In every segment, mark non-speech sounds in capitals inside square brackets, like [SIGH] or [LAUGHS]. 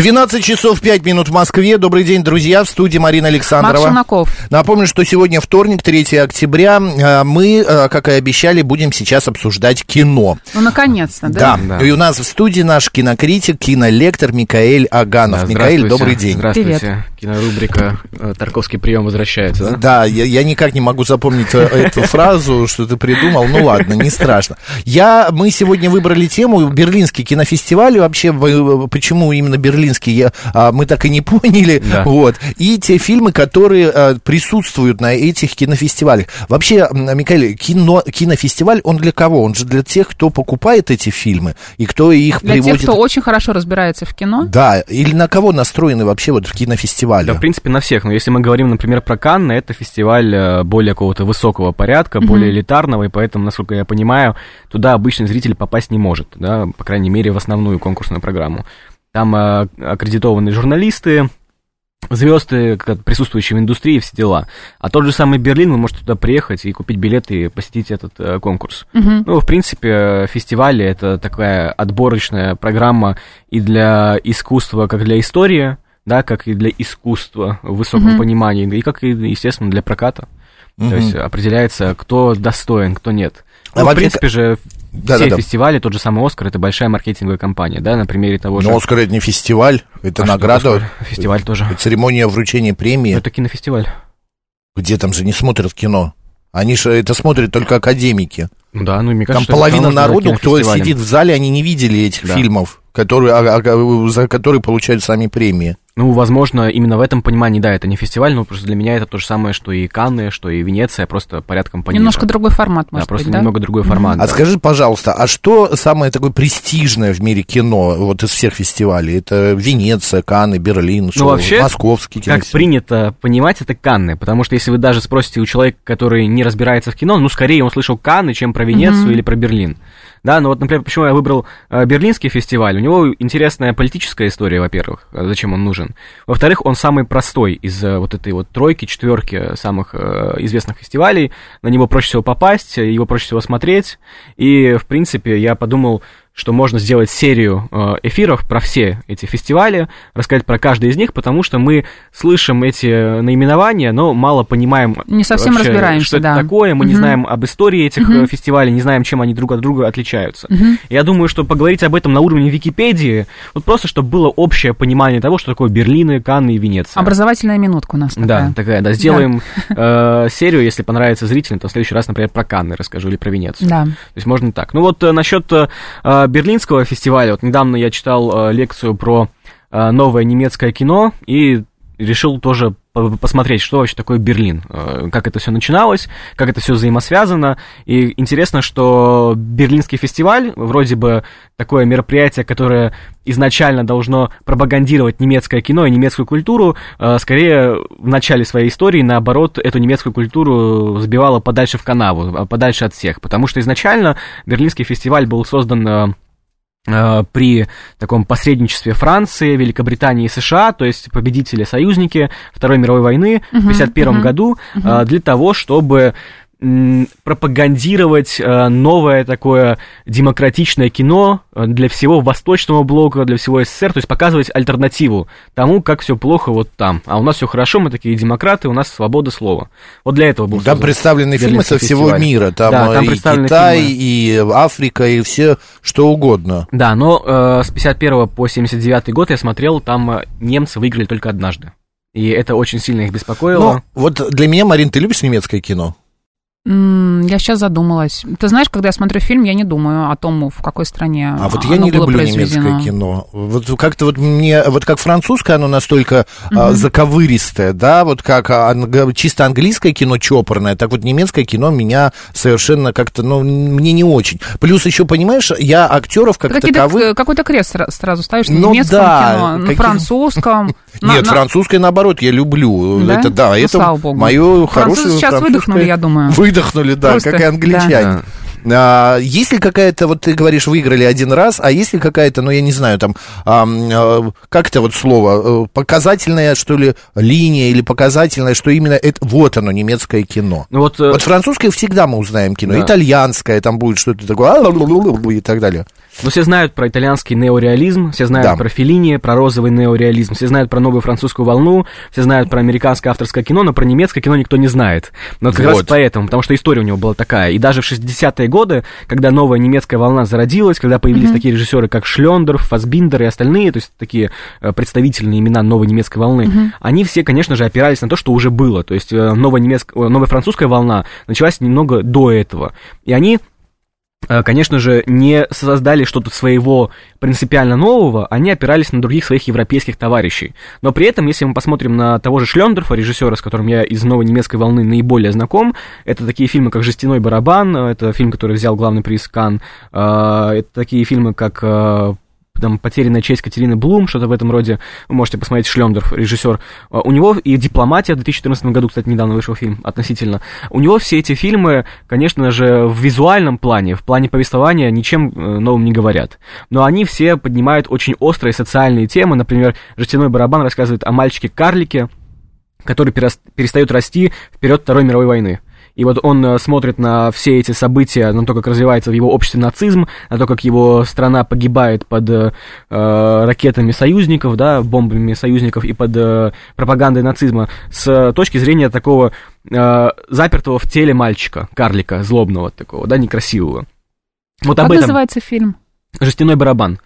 12 часов 5 минут в Москве. Добрый день, друзья. В студии Марина Александрова. Марк Шунаков. Напомню, что сегодня вторник, 3 октября. А, Мы, а, как и обещали, будем сейчас обсуждать кино. Ну, наконец-то, да? Да. И у нас в студии наш кинокритик, кинолектор Микаэль Аганов. Да, Микаэль, добрый день. Здравствуйте. Кинорубрика э, «Тарковский прием» возвращается, да? Да, я, я никак не могу запомнить э, эту фразу, что ты придумал. Ну ладно, не страшно. Я, мы сегодня выбрали тему Берлинский кинофестиваль. И Вообще, вы- почему именно Берлинский, я, а, мы так и не [LAUGHS] поняли. Да. Вот. И те фильмы, которые присутствуют на этих кинофестивалях. Вообще, м, Микаэль, кино, кинофестиваль, он для кого? Он же для тех, кто покупает эти фильмы и кто их Для приводит... тех, кто очень хорошо разбирается в кино. Да, или на кого настроены вообще вот кинофестивали? Да, в принципе, на всех. Но если мы говорим, например, про Канны, это фестиваль э, более какого-то высокого порядка, более элитарного, и поэтому, насколько я понимаю, туда обычный зритель попасть не может, да, по крайней мере, в основную конкурсную программу. Там э, аккредитованные журналисты, звезды, присутствующие в индустрии, все дела. А тот же самый Берлин, вы можете туда приехать и купить билет и посетить этот э, конкурс. Мгм. Ну, в принципе, фестивали это такая отборочная программа и для искусства, как для истории, да, как и для искусства в высоком Мгм. понимании, и как и, естественно, для проката. Мгм. То есть определяется, кто достоин, кто нет. А Ну, в вообще- принципе же, Да, все да, да. фестивали, тот же самый Оскар, это большая маркетинговая компания, да, на примере того же... Но Оскар это не фестиваль, это А награда, Оскар? Фестиваль тоже. церемония вручения премии. Ну, это кинофестиваль. Где там же не смотрят кино? Они же это смотрят только академики. Ну да, ну, мне Там кажется, это половина народу, кто сидит в зале, они не видели этих Да. фильмов, которые, а- а- за которые получают сами премии. Ну, возможно, именно в этом понимании, да, это не фестиваль, но просто для меня это то же самое, что и Канны, что и Венеция, просто порядком пониже. Немножко другой формат, Да, может просто быть, да? немного другой формат. А да. скажи, пожалуйста, а что самое такое престижное в мире кино, вот из всех фестивалей? Это Венеция, Канны, Берлин, что, Ну, вообще, Московский Как кинофестиваль? принято понимать, это Канны, потому что если вы даже спросите у человека, который не разбирается в кино, ну, скорее он слышал Канны, чем про Венецию Мгм. или про Берлин. Да, ну вот, например, почему я выбрал э, Берлинский фестиваль? У него интересная политическая история, во-первых, э, зачем он нужен. Во-вторых, он самый простой из э, вот этой вот тройки, четверки самых э, известных фестивалей. На него проще всего попасть, его проще всего смотреть. И, в принципе, я подумал, что можно сделать серию э, эфиров про все эти фестивали, рассказать про каждый из них, потому что мы слышим эти наименования, но мало понимаем Не совсем вообще, разбираемся, что да. это такое, мы не Мгм. знаем об истории этих э, фестивалей, не знаем, чем они друг от друга отличаются. Мгм. Я думаю, что поговорить об этом на уровне Википедии, вот просто, чтобы было общее понимание того, что такое Берлин, Канны и Венеция. Образовательная минутка у нас Да, такая. такая, да. Сделаем э, серию, если понравится зрителям, то в следующий раз, например, про Канны расскажу или про Венецию. Да. То есть можно так. Ну вот э, насчет э, берлинского фестиваля, вот недавно я читал э, лекцию про э, новое немецкое кино и решил тоже посмотреть, что вообще такое Берлин, э, как это все начиналось, как это все взаимосвязано. И интересно, что Берлинский фестиваль, вроде бы такое мероприятие, которое изначально должно пропагандировать немецкое кино и немецкую культуру, э, скорее в начале своей истории, наоборот, эту немецкую культуру сбивало подальше в канаву, а подальше от всех. Потому что изначально Берлинский фестиваль был создан э, при таком посредничестве Франции, Великобритании и США, то есть победители, союзники Второй мировой войны в Мгм, 1951 мгм, году, э, для того, чтобы пропагандировать э, новое такое демократичное кино э, для всего Восточного блока, для всего СССР, то есть показывать альтернативу тому, как все плохо вот там. А у нас все хорошо, мы такие демократы, у нас свобода слова. Вот для этого был Там создан представлены фильмы со всего фестиваль. мира. Там, Да, там и представлены Китай, фильмы. и Африка, и все, что угодно. Да, но э, с 51 по 79 год я смотрел, там э, немцы выиграли только однажды. И это очень сильно их беспокоило. Ну, вот для меня, Марин, ты любишь немецкое кино? Я сейчас задумалась. Ты знаешь, когда я смотрю фильм, я не думаю о том, в какой стране А вот я не люблю произведено. немецкое кино. Вот как-то вот мне, вот как французское, оно настолько а, заковыристое, да, вот как анг- чисто английское кино чопорное, так вот немецкое кино меня совершенно как-то, ну, мне не очень. Плюс еще, понимаешь, я актеров как Какие-то- таковых... какой-то крест сра- сразу ставишь на Ну немецком да, кино, на каких- французском. [LAUGHS] на- Нет, на- французское, наоборот, я люблю. Да? Это, да, Ну, это мое Французы хорошее сейчас французское- выдохнули, я думаю. Выдохнули, да, Просто, как и англичане. А, есть ли какая-то, вот ты говоришь, выиграли один раз, а есть ли какая-то, ну, я не знаю, там, ам, а, как это вот слово, э, показательная, что ли, линия или показательная, что именно это, вот оно, немецкое кино. Ну вот, э, Вот французское всегда мы узнаем кино, Да. итальянское, там будет что-то такое, а, и так далее. Ну, все знают про итальянский неореализм, все знают Да. про Феллини, про розовый неореализм, все знают про новую французскую волну, все знают про американское авторское кино, но про немецкое кино никто не знает. Но вот как раз Вот. поэтому, потому что история у него была такая. И даже в 60-е годы, когда новая немецкая волна зародилась, когда появились такие режиссеры, как Шлендерф, Фасбиндер и остальные, то есть такие э, представительные имена новой немецкой волны, они все, конечно же, опирались на то, что уже было. То есть э, новая, немецкая, новая французская волна началась немного до этого. И они конечно же, не создали что-то своего принципиально нового, они опирались на других своих европейских товарищей. Но при этом, если мы посмотрим на того же Шлендерфа, режиссера, с которым я из новой немецкой волны наиболее знаком, это такие фильмы, как «Жестяной барабан», э, это фильм, который взял главный приз Кан, это такие фильмы, как э, там «Потерянная честь» Катерины Блум, что-то в этом роде. Вы можете посмотреть Шлендерф, режиссер. А, У него и «Дипломатия» в 2014 году, кстати, недавно вышел фильм относительно. У него все эти фильмы, конечно же, в визуальном плане, в плане повествования ничем э, новым не говорят. Но они все поднимают очень острые социальные темы. Например, «Жестяной барабан» рассказывает о мальчике-карлике, который перес- перестает расти вперед Второй мировой войны. И вот он э, смотрит на все эти события, на то, как развивается в его обществе нацизм, на то, как его страна погибает под э, э, ракетами союзников, да, бомбами союзников и под э, пропагандой нацизма, с точки зрения такого э, запертого в теле мальчика, карлика, злобного такого, да, некрасивого. Вот Как об этом. называется фильм? Жестяной барабан.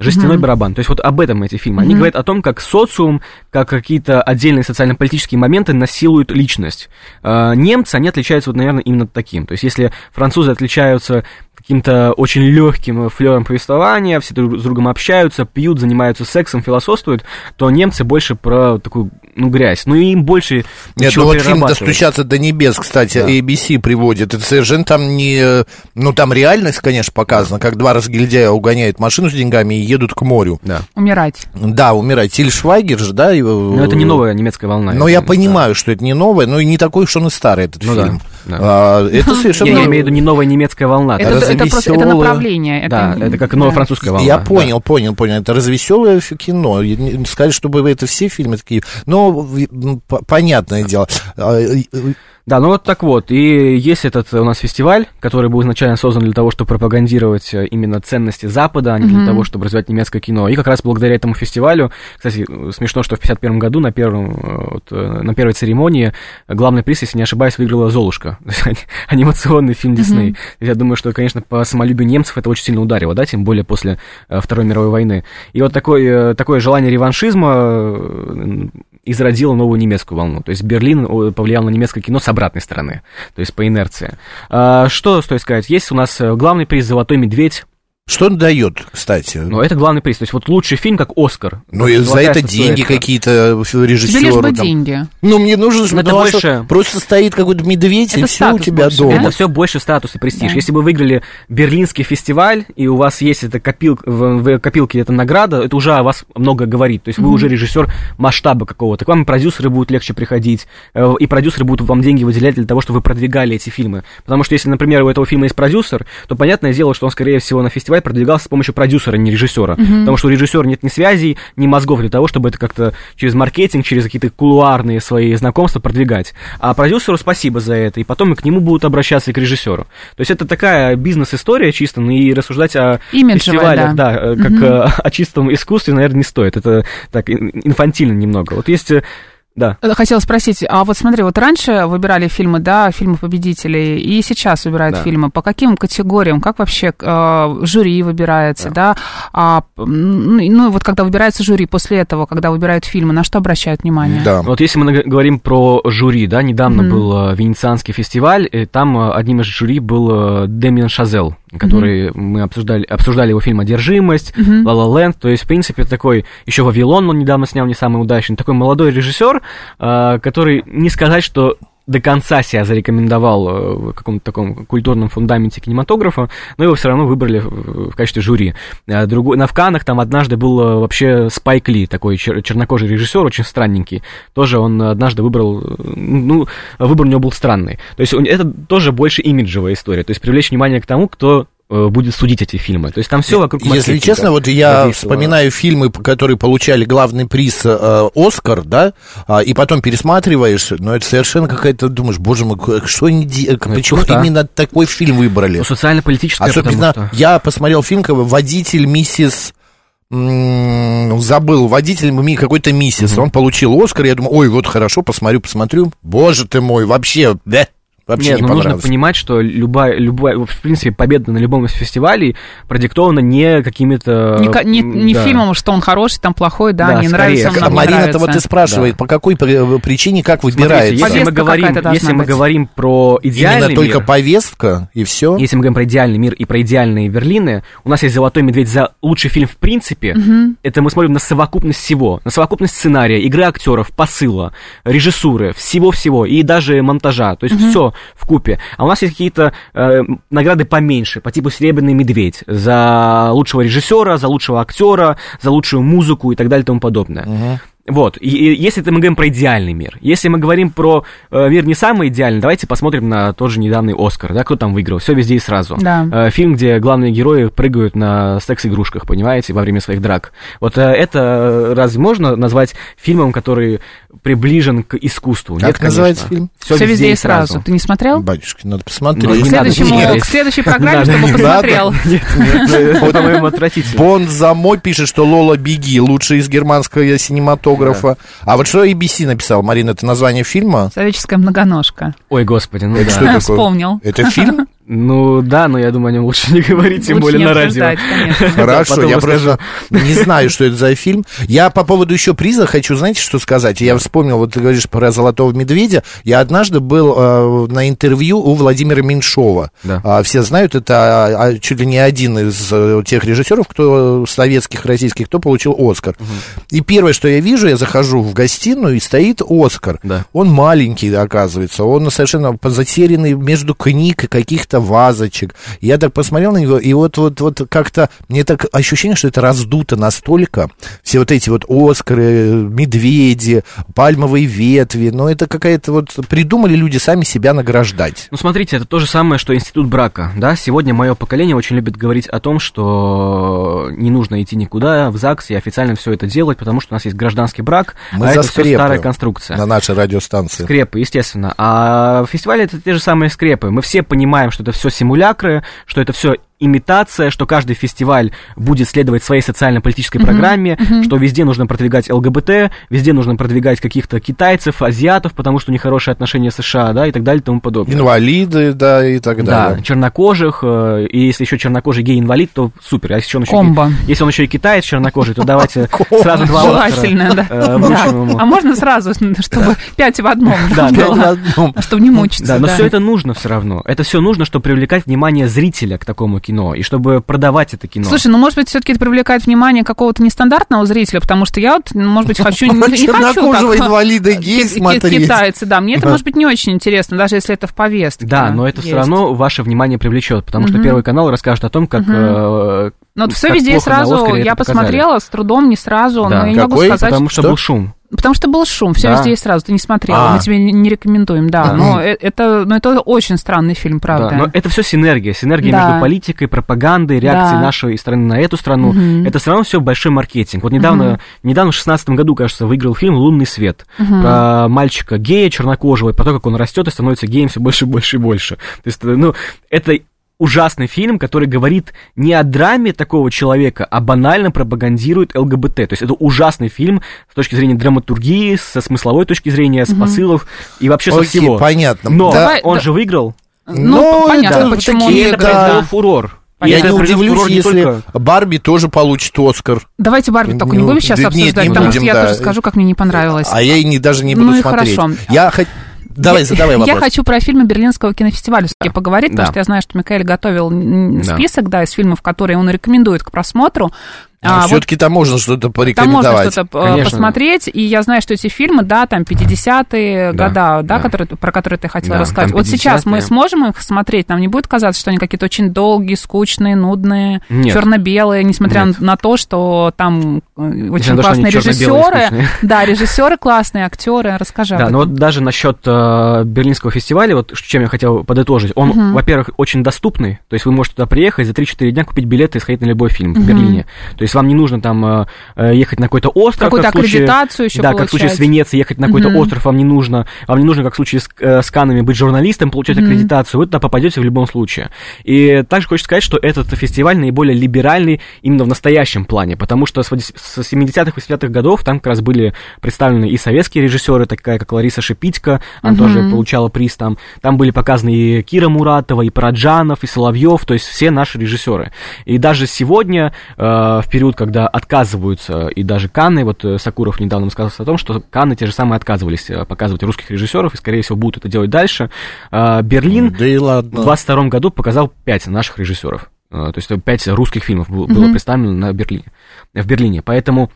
Жестяной Мгм. барабан. То есть вот об этом эти фильмы. Они Мгм. говорят о том, как социум, как какие-то отдельные социально-политические моменты насилуют личность. Э, Немцы, они отличаются вот, наверное, именно таким. То есть если французы отличаются каким-то очень легким флером повествования, все друг с другом общаются, пьют, занимаются сексом, философствуют, то немцы больше про такую, ну, грязь. Ну, и им больше Нет, ну вот фильм. «Достучаться до небес», кстати, ABC приводит. Это совершенно там не... Ну, там реальность, конечно, показана, как два разгильдяя угоняют машину с деньгами и едут к морю. Да. Умирать. Да, умирает. Тиль Швайгер же, да? его- Но это не новая немецкая волна. Но я да. понимаю, что это не новое, но и не такой уж он и старый, этот Ну да, фильм. да. А, это совершенно... Не, я имею в виду не новая немецкая волна. Это, Разве это просто это направление. Это, Да, это как новая да. французская волна. Я да. понял, понял, понял. Это развеселое кино. Я Сказать, чтобы это все фильмы такие. Но понятное дело. Э, э, Да, ну вот так вот. И есть этот у нас фестиваль, который был изначально создан для того, чтобы пропагандировать э, именно ценности Запада, а не для Мгм. того, чтобы развивать немецкое кино. И как раз благодаря этому фестивалю, кстати, э, смешно, что в 51 году на, первом, э, вот, э, на первой церемонии главный приз, если не ошибаюсь, выиграла «Золушка». [LAUGHS] Анимационный фильм Дисней. Я думаю, что, конечно, по самолюбию немцев это очень сильно ударило, да, тем более после э, Второй мировой войны. И вот такое, э, такое желание реваншизма изродило новую немецкую волну. То есть Берлин повлиял на немецкое кино с обратной стороны, то есть по инерции. А, Что стоит сказать? Есть у нас э, главный приз «Золотой медведь». Что он дает, кстати? Но это главный приз. То есть вот лучший фильм как «Оскар». Ну, и за это деньги какие-то Тебе лишь режиссеру. бы там. деньги. Ну, мне нужно, Ну, это ну, больше- что, просто стоит какой-то медведь, и Это все у тебя больше, дома. да? Это все больше статус и престиж. Да. Если бы вы выиграли Берлинский фестиваль, и у вас есть эта копил, в, в копилке эта награда, это уже о вас много говорит. То есть вы уже режиссер масштаба какого-то. К вам и продюсеры будут легче приходить, э, и продюсеры будут вам деньги выделять для того, чтобы вы продвигали эти фильмы. Потому что если, например, у этого фильма есть продюсер, то понятное дело, что он, скорее всего, на фестиваль продвигался с помощью продюсера, а не режиссера. Потому что у режиссера нет ни связей, ни мозгов для того, чтобы это как-то через маркетинг, через какие-то кулуарные свои знакомства продвигать. А продюсеру спасибо за это, и потом и к нему будут обращаться и к режиссеру. То есть это такая бизнес-история чисто, ну и рассуждать о Имиджевая, фестивалях, да. да, э, как э, [LAUGHS] о чистом искусстве, наверное, не стоит. Это так ин- инфантильно немного. Вот есть э, Да. Э, Хотела спросить, а вот смотри, вот раньше выбирали фильмы, да, фильмы победителей, и сейчас выбирают Да. фильмы. По каким категориям? Как вообще э, жюри выбирается, да? А, м, ну, и- ну, вот когда выбирается жюри, после этого, когда выбирают фильмы, на что обращают внимание? Да. Вот если мы говорим про жюри, да, недавно был э, Венецианский фестиваль, и там э, одним из жюри был Дэмиан Шазел, который мы обсуждали, обсуждали его фильм «Одержимость», «Ла Ла Ленд», то есть, в принципе, такой, еще «Вавилон» он недавно снял, не самый удачный, такой молодой режиссер, э, который, не сказать, что до конца себя зарекомендовал э, в каком-то таком культурном фундаменте кинематографа, но его все равно выбрали в в качестве жюри. А Другой, на Вканах там однажды был э, вообще Спайк Ли, такой чер- чернокожий режиссер, очень странненький. Тоже он однажды выбрал, э, ну, выбор у него был странный. То есть это тоже больше имиджевая история, то есть привлечь внимание к тому, кто будет судить эти фильмы. То есть там все вокруг Если маркетинга честно, вот я задействовано. вспоминаю фильмы, которые получали главный приз э, Оскар, да, а, и потом пересматриваешь, но это совершенно какая-то, думаешь, боже мой, что они Ну, почему туфта. именно такой фильм выбрали? Ну, социально-политическое, Особенно что... я посмотрел фильм, как водитель миссис забыл, водитель какой-то миссис, он получил Оскар, я думаю, ой, вот хорошо, посмотрю, посмотрю, боже ты мой, вообще, да, вообще Нет, не ну нужно понимать, что любая, любая, в принципе, победа на любом из фестивалей продиктована не какими-то... Не, не, не да. фильмом, что он хороший, там плохой, да, Да, не скорее. нравится, нам не Марина-то вот и спрашивает, по какой при- причине, как Смотрите, выбирается? если мы говорим, если мы говорим про идеальный Именно только мир, повестка, и все? если мы говорим про идеальный мир и про идеальные Берлины, у нас есть «Золотой медведь» за лучший фильм в принципе. Это мы смотрим на совокупность всего. На совокупность сценария, игры актеров, посыла, режиссуры, всего-всего. И даже монтажа. То есть все в купе. А у нас есть какие-то э, награды поменьше, по типу «Серебряный медведь» за лучшего режиссера, за лучшего актера, за лучшую музыку и так далее и тому подобное. Вот, и, и если это мы говорим про идеальный мир. Если мы говорим про э, мир не самый идеальный, давайте посмотрим на тот же недавний Оскар, да, кто там выиграл, все везде и сразу. Да. Э, фильм, где главные герои прыгают на секс-игрушках, понимаете, во время своих драк. Вот э, это э, разве можно назвать фильмом, который приближен к искусству? Как Нет, называется фильм? Все, Все везде и сразу. Ты не смотрел? Батюшки, надо Ну, К посмотреть. не надо следующему- смотреть. к следующей программе, Не надо, чтобы посмотрел. Нет, по-моему, отвратительно. Бон Замой пишет, что Лола Беги, лучший из германского синематографа. А вот что ABC написал, Марина, это название фильма? Человеческая многоножка. Ой, господи, ну Это да. что такое? Вспомнил. Это фильм? [LAUGHS] Ну да, но я думаю, о нем лучше не говорить, тем Лучше более не на радио. конечно. [LAUGHS] Хорошо, я просто не знаю, что это за фильм. Я по поводу еще приза хочу, знаете, что сказать? Я вспомнил, вот ты говоришь про «Золотого медведя». Я однажды был э, на интервью у Владимира Меньшова. Да. А, все знают, это а, чуть ли не один из э, тех режиссеров, кто советских, российских, кто получил «Оскар». И первое, что я вижу, я захожу в гостиную, и стоит «Оскар». Да. Он маленький, оказывается, он совершенно затерянный между книг и каких-то вазочек. Я так посмотрел на него, и вот, вот, вот как-то, мне так ощущение, что это раздуто настолько. Все вот эти вот Оскары, медведи, пальмовые ветви, но это какая-то вот, придумали люди сами себя награждать. Ну, смотрите, это то же самое, что институт брака, да? Сегодня мое поколение очень любит говорить о том, что не нужно идти никуда в ЗАГС и официально все это делать, потому что у нас есть гражданский брак, Мы а за это все старая конструкция. на нашей радиостанции. Скрепы, естественно. А фестивали это те же самые скрепы. Мы все понимаем, что это все симулякры, что это все имитация, что каждый фестиваль будет следовать своей социально-политической программе, что везде нужно продвигать ЛГБТ, везде нужно продвигать каких-то китайцев, азиатов, потому что у них хорошие отношения с США, да, и так далее и тому подобное. Инвалиды, да, и так Да, далее. чернокожих, э, и если еще чернокожий гей-инвалид, то супер. А если он еще, Комбо. если он еще и китаец чернокожий, то давайте [LAUGHS] сразу два Желательно, да. э, вручим ему. А можно сразу, чтобы пять в одном, Да, да, чтобы не мучиться. Да, но все это нужно все равно. Это все нужно, чтобы привлекать внимание зрителя к такому кино и чтобы продавать это кино. Слушай, ну, может быть, все-таки это привлекает внимание какого-то нестандартного зрителя, потому что я вот, ну, может быть, хочу... [LAUGHS] Не, хочу так, [LAUGHS] инвалида гей смотреть. Китайцы, да. Мне это, может быть, не очень интересно, даже если это в повестке. да, но это все равно ваше внимание привлечет, потому что. Первый канал расскажет о том, как... э, Ну, вот все как везде сразу я посмотрела, с трудом, не сразу, но я не могу сказать... Потому Что? был шум. Потому что был шум, все Да. везде и сразу, ты не смотрела, А. мы тебе не рекомендуем, да. Да. Но э- это, но это очень странный фильм, правда. Да, но это все синергия. Синергия Да. между политикой, пропагандой, реакцией Да. нашей страны на эту страну. Мгм. Это все равно все большой маркетинг. Вот недавно, недавно в шестнадцатом году, кажется, выиграл фильм Лунный свет про мальчика гея чернокожего, и потом, как он растет и становится геем все больше, больше и больше. То есть, ну, это ужасный фильм, который говорит не о драме такого человека, а банально пропагандирует ЛГБТ. То есть это ужасный фильм с точки зрения драматургии, со смысловой точки зрения, с посылов и вообще со всего. понятно. Но Да. Давай, он да. же выиграл. Ну, понятно, это почему такие, он это да. фурор. И Я не удивлюсь, фурор не если только- Барби тоже получит Оскар. Давайте Барби только не Ну, будем сейчас да нет, обсуждать, не потому что будем, я да. тоже скажу, как мне не понравилось. А я и не, даже не Ну буду и смотреть. хорошо. Я хоть... Давай, Я- задавай вопрос. Я хочу про фильмы Берлинского кинофестиваля все-таки поговорить, потому Да. что я знаю, что Микаэль готовил Да. список, да, из фильмов, которые он рекомендует к просмотру. А, вот все-таки там можно что-то там порекомендовать. можно что-то э, Конечно. посмотреть, и я знаю, что эти фильмы, да, там 50-е Да, года, да, да. Которые, про которые ты хотела Да, рассказать. там Вот сейчас мы 50-е. сможем их смотреть, нам не будет казаться, что они какие-то очень долгие, скучные, нудные, Нет. черно-белые, несмотря Нет. на то, что там очень то, они классные и режиссеры. [LAUGHS] Да, режиссеры классные, актеры. Расскажи об Да, этом. но вот даже насчет э, Берлинского фестиваля, вот чем я хотел подытожить, он, во-первых, очень доступный, то есть вы можете туда приехать, за 3-4 дня купить билеты и сходить на любой фильм в Берлине. То есть вам не нужно там э, э, ехать на какой-то остров. Какую-то как в случае- аккредитацию еще Да, как в случае с получать. Венецией, ехать на какой-то остров вам не нужно. Вам не нужно, как в случае с, э, с Каннами, быть журналистом, получать аккредитацию. Вы туда попадете в любом случае. И также хочется сказать, что этот фестиваль наиболее либеральный именно в настоящем плане, потому что с 70-х, 80-х годов там как раз были представлены и советские режиссеры, такая как Лариса Шипитько, она тоже получала приз там. Там были показаны и Кира Муратова, и Параджанов, и Соловьев, то есть все наши режиссеры. И даже сегодня, э, в период, когда отказываются и даже Канны, вот э, Сакуров недавно высказался о том, что Канны те же самые отказывались э, показывать русских режиссеров, и, скорее всего, будут это делать дальше. Э, Берлин Да и в ладно. 22 году показал 5 наших режиссеров. Э, То есть 5 русских фильмов было представлено на Берлине, в Берлине. Поэтому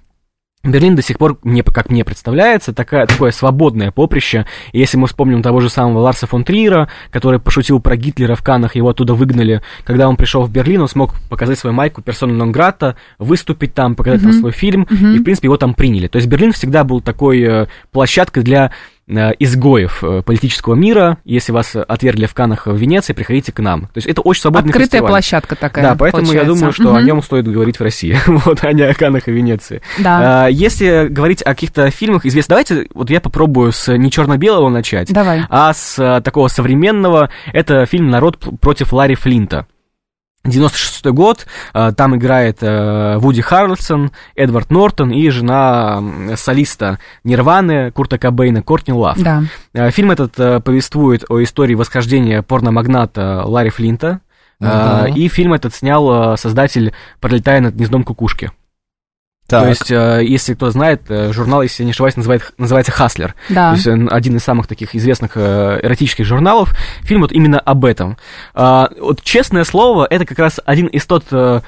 Берлин до сих пор, мне, как мне представляется, такая, такое свободное поприще. И если мы вспомним того же самого Ларса фон Триера, который пошутил про Гитлера в Канах, его оттуда выгнали, когда он пришел в Берлин, он смог показать свою майку персона нон грата, выступить там, показать там свой фильм, и, в принципе, его там приняли. То есть Берлин всегда был такой э, площадкой для э, изгоев э, политического мира. Если вас отвергли в Канах в Венеции, приходите к нам. То есть это очень свободный Открытая фестиваль. площадка такая. Да, поэтому я получается. думаю, что Мгм. о нем стоит говорить в России, [LAUGHS] вот, а не о Каннах и Венеции. Да. А, Если говорить о каких-то фильмах известных, давайте вот я попробую с не черно-белого начать, Давай. а с а, такого современного. Это фильм «Народ против Ларри Флинта». 96 год, а, там играет э, Вуди Харрельсон, Эдвард Нортон и жена солиста Нирваны Курта Кобейна Кортни Лав. Да. Э, Фильм этот э, повествует о истории восхождения порномагната Ларри Флинта. Э, Мгм. И фильм этот снял э, создатель «Пролетая над гнездом кукушки». Так. То есть, э, если кто знает, э, журнал, если я не ошибаюсь, называет, называется «Хаслер». Да. То есть он один из самых таких известных э, эротических журналов. Фильм вот именно об этом. А, вот честное слово, это как раз один из тот э,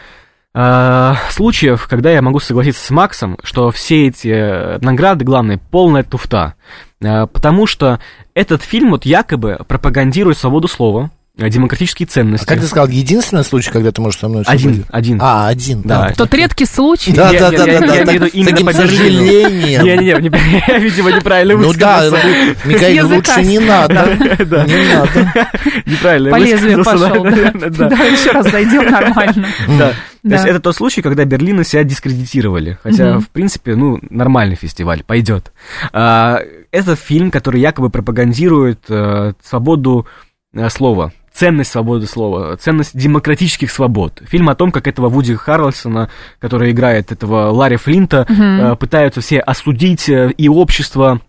э, случаев, когда я могу согласиться с Максом, что все эти э, награды, главное, полная туфта. Э, потому что этот фильм вот якобы пропагандирует свободу слова, э, демократические ценности. А как ты сказал, единственный случай, когда ты можешь со мной Один, согласиться? один. А, один. Да. Тот редкий случай. Да, Я- да, я- да, я- да, я да, имею в виду именно по сожалением. Не-не-не, не- я, видимо, неправильно Ну да, высказался. лу- Михаил, языка лучше не надо. Не надо. Неправильно По лезвию пошел. да, Да. да. Давай еще раз зайдем нормально. Да. То Да. есть это тот случай, когда Берлина себя дискредитировали. Хотя, в принципе, ну, нормальный фестиваль, пойдет. А, Это фильм, который якобы пропагандирует э, свободу э, слова, ценность свободы слова, ценность демократических свобод. Фильм о том, как этого Вуди Харрельсона, который играет этого Ларри Флинта, э, пытаются все осудить э, и общество,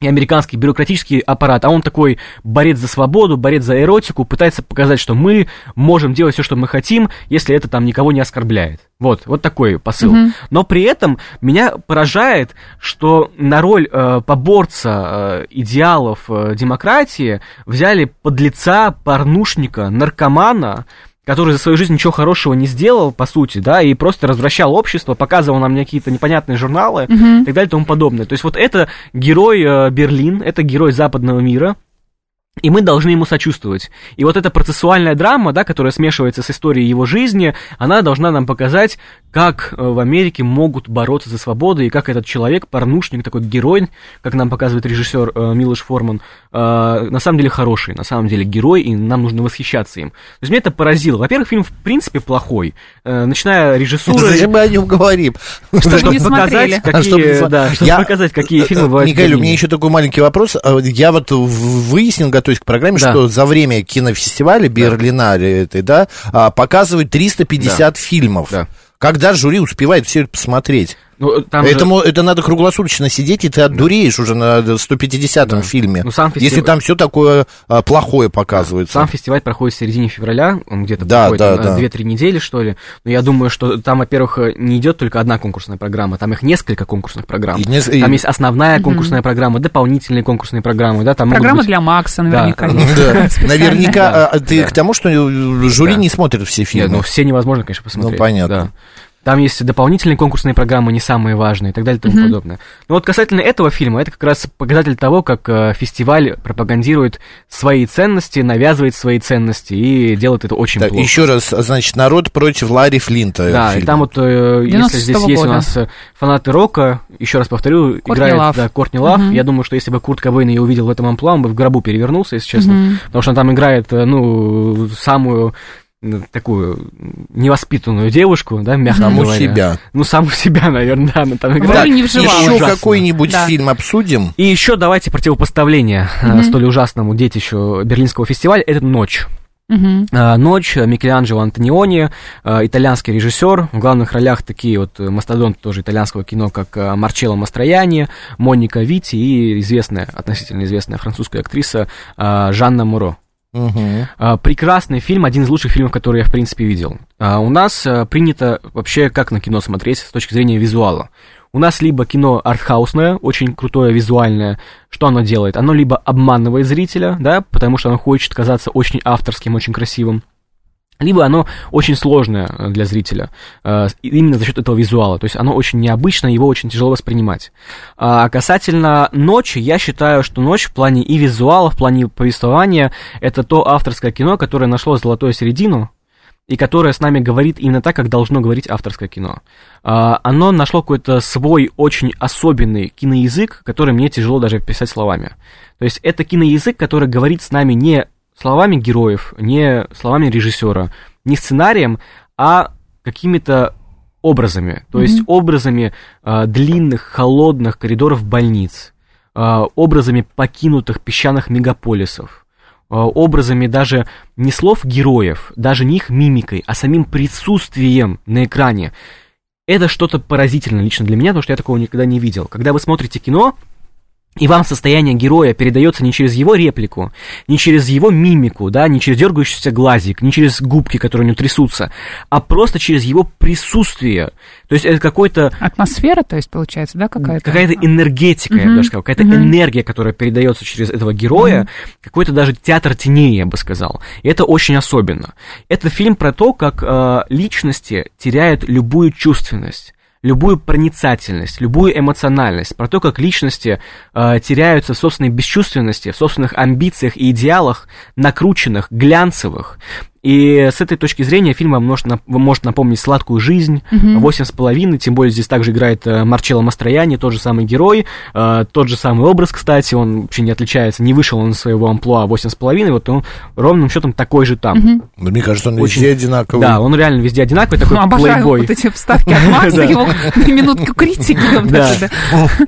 и американский бюрократический аппарат, а он такой борец за свободу, борец за эротику, пытается показать, что мы можем делать все, что мы хотим, если это там никого не оскорбляет. Вот, вот такой посыл. Но при этом меня поражает, что на роль э, поборца э, идеалов э, демократии взяли подлеца, порнушника, наркомана, который за свою жизнь ничего хорошего не сделал, по сути, да, и просто развращал общество, показывал нам какие-то непонятные журналы и так далее и тому подобное. То есть вот это герой э, Берлин, это герой западного мира, и мы должны ему сочувствовать. И вот эта процессуальная драма, да, которая смешивается с историей его жизни, она должна нам показать, как э, в Америке могут бороться за свободу, и как этот человек, порнушник, такой герой, как нам показывает режиссер э, Милош Форман, э, на самом деле хороший, на самом деле герой, и нам нужно восхищаться им. То есть меня это поразило. Во-первых, фильм в принципе плохой, э, начиная режиссурой... Зачем мы о нем говорим? Чтобы не смотрели. показать, какие, А, чтобы да, чтобы Я- показать, какие фильмы бывают Михаил, у меня еще такой маленький вопрос. А, Я вот выяснил, готовясь к программе, Да. что за время кинофестиваля Берлинаре этой, да, а, показывают 350 фильмов. Да. Когда жюри успевает все это посмотреть? Ну, там же- Этому, это надо круглосуточно сидеть, и ты отдуреешь уже на 150-м фильме. Ну, сам Если фестиваль- там все такое а, плохое показывается. Сам фестиваль проходит в середине февраля, он где-то Да, проходит да, да. 2-3 недели, что ли. Но я думаю, что там, во-первых, не идет только одна конкурсная программа, там их несколько конкурсных программ. И и- Там есть основная конкурсная программа, дополнительные конкурсные программы, да, там Программа быть- для Макса наверняка Да. Да. [LAUGHS] Специальная. Наверняка Да. а, ты Да. к тому, что э, жюри Да. не смотрит все Нет, фильмы. ну все невозможно, конечно, посмотреть. Ну, понятно. Там есть дополнительные конкурсные программы, не самые важные, и так далее и тому подобное. Но вот касательно этого фильма, это как раз показатель того, как э, фестиваль пропагандирует свои ценности, навязывает свои ценности и делает это очень Так, плохо. еще раз, значит, народ против Ларри Флинта. Да, фильм. и там вот, э, если 96-го здесь есть у года. нас э, фанаты рока, еще раз повторю, Кортни играет Лав. да, Кортни Лав. Мгм. Я думаю, что если бы Курт Кобейн ее увидел в этом амплуа, он бы в гробу перевернулся, если честно. Потому что он там играет, э, ну, самую такую невоспитанную девушку, да, мягко Саму говоря. себя. Ну, саму себя, [LAUGHS] наверное, да, она там играет. роли не. Еще Ужасно. какой-нибудь Да. фильм обсудим? И еще давайте противопоставление э, столь ужасному детищу Берлинского фестиваля, это «Ночь». Мгм. А, «Ночь» Микеланджело Антониони, а, итальянский режиссер. В главных ролях такие вот э, мастодонты тоже итальянского кино, как Марчелло Мастрояни, Моника Вити и известная, относительно известная французская актриса Жанна Муро. А, Прекрасный фильм, один из лучших фильмов, которые я, в принципе, видел. А, У нас а, принято вообще как на кино смотреть с точки зрения визуала. У нас либо кино артхаусное, очень крутое, визуальное. Что оно делает? Оно либо обманывает зрителя, да, потому что оно хочет казаться очень авторским, очень красивым. Либо оно очень сложное э, для зрителя, э, именно за счет этого визуала. То есть оно очень необычно, его очень тяжело воспринимать. А касательно ночи, я считаю, что ночь в плане и визуала, в плане повествования, это то авторское кино, которое нашло золотую середину, и которое с нами говорит именно так, как должно говорить авторское кино. А, оно нашло какой-то свой очень особенный киноязык, который мне тяжело даже описать словами. То есть это киноязык, который говорит с нами не словами героев, не словами режиссера, не сценарием, а какими-то образами. То есть образами а, длинных, холодных коридоров больниц, а, образами покинутых песчаных мегаполисов, а, образами даже не слов героев, даже не их мимикой, а самим присутствием на экране. Это что-то поразительное лично для меня, потому что я такого никогда не видел. Когда вы смотрите кино, и вам состояние героя передается не через его реплику, не через его мимику, да, не через дергающийся глазик, не через губки, которые у него трясутся, а просто через его присутствие. То есть это какой-то Атмосфера, то есть, получается, да, какая-то? какая-то энергетика, я бы даже сказал, какая-то Мгм. энергия, которая передается через этого героя, какой-то даже театр теней, я бы сказал. И это очень особенно. Это фильм про то, как э, личности теряют любую чувственность любую проницательность, любую эмоциональность, про то, как личности э, теряются в собственной бесчувственности, в собственных амбициях и идеалах, накрученных, глянцевых. И с этой точки зрения фильм вам может, напомнить «Сладкую жизнь», «Восемь с половиной», тем более здесь также играет э, Марчелло Мастрояни, тот же самый герой, э, тот же самый образ, кстати, он вообще не отличается, не вышел он из своего амплуа «Восемь с половиной», вот он ровным счетом такой же там. Ну, Мне кажется, он Очень- везде одинаковый. Да, он реально везде одинаковый, такой Ну, обожаю плейбой. вот эти вставки от Макса, [LAUGHS] Да. его минутку критики. Да. да.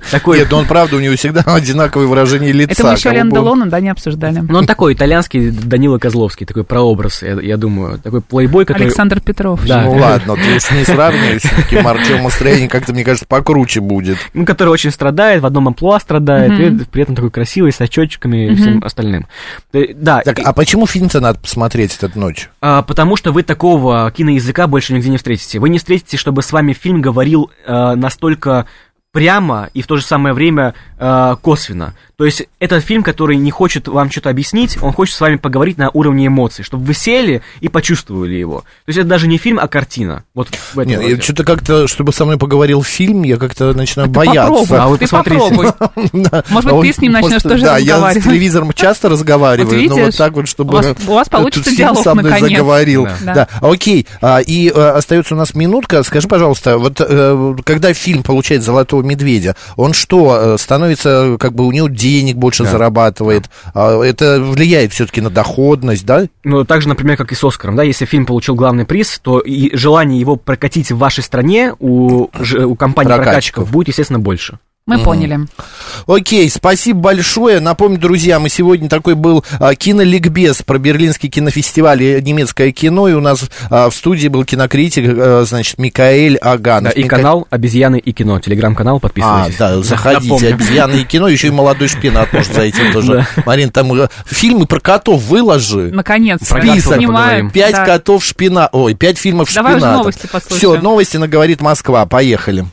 [LAUGHS] Такой Нет, ну он правда, у него всегда [LAUGHS] одинаковое выражение лица. Это мы еще он- Делона, да, не обсуждали. Ну, он такой итальянский Данила Козловский, такой прообраз, я, думаю, такой плейбой, который... Александр Петров. Да. Ну ладно, ты уж не сравнивай, все-таки Марчел Мастроени как-то, мне кажется, покруче будет. ну, который очень страдает, в одном амплуа страдает, и при этом такой красивый, с очечками и всем остальным. Э, Да, Так, и- а почему фильм-то надо посмотреть этот ночь? а, потому что вы такого киноязыка больше нигде не встретите. Вы не встретите, чтобы с вами фильм говорил э, настолько прямо и в то же самое время э, косвенно. То есть это фильм, который не хочет вам что-то объяснить, он хочет с вами поговорить на уровне эмоций, чтобы вы сели и почувствовали его. То есть это даже не фильм, а картина. Вот в этом Нет, что-то как-то, чтобы со мной поговорил фильм, я как-то начинаю Ты бояться. попробуй, А вы ты посмотрите. попробуй. Да. Может быть, А ты с ним начнешь тоже Да, я с разговаривать. телевизором часто разговариваю, но вот так вот, чтобы... у вас- этот [LAUGHS] получится диалог со мной заговорил. Да. Да, окей. А, И э, остается у нас минутка. Скажи, пожалуйста, вот э, когда фильм получает «Золотого медведя», он что, э, становится, как бы у него денег больше Да. зарабатывает? А, Это влияет все-таки на доходность, да? Ну, так же, например, как и с Оскаром, да, если фильм получил главный приз, то и желание его прокатить в вашей стране у, у компаний Прокатчиков. прокатчиков будет, естественно, больше. Мы поняли. Окей, спасибо большое. Напомню, друзья, мы сегодня такой был а, киноликбез про Берлинский кинофестиваль и немецкое кино, и у нас а, в студии был кинокритик, а, значит, Микаэль Аганов. Да, и Мика- канал «Обезьяны и кино», телеграм-канал, А, подписывайтесь. да, заходите, Напомню. обезьяны и кино, еще и молодой шпинат может зайти [LAUGHS] тоже. Марин, там э, фильмы про котов выложи. Снимают. поговорим. Пять котов шпина, ой, пять фильмов Давай уже шпината. новости послушаем. Все, новости на говорит Москва. Поехали.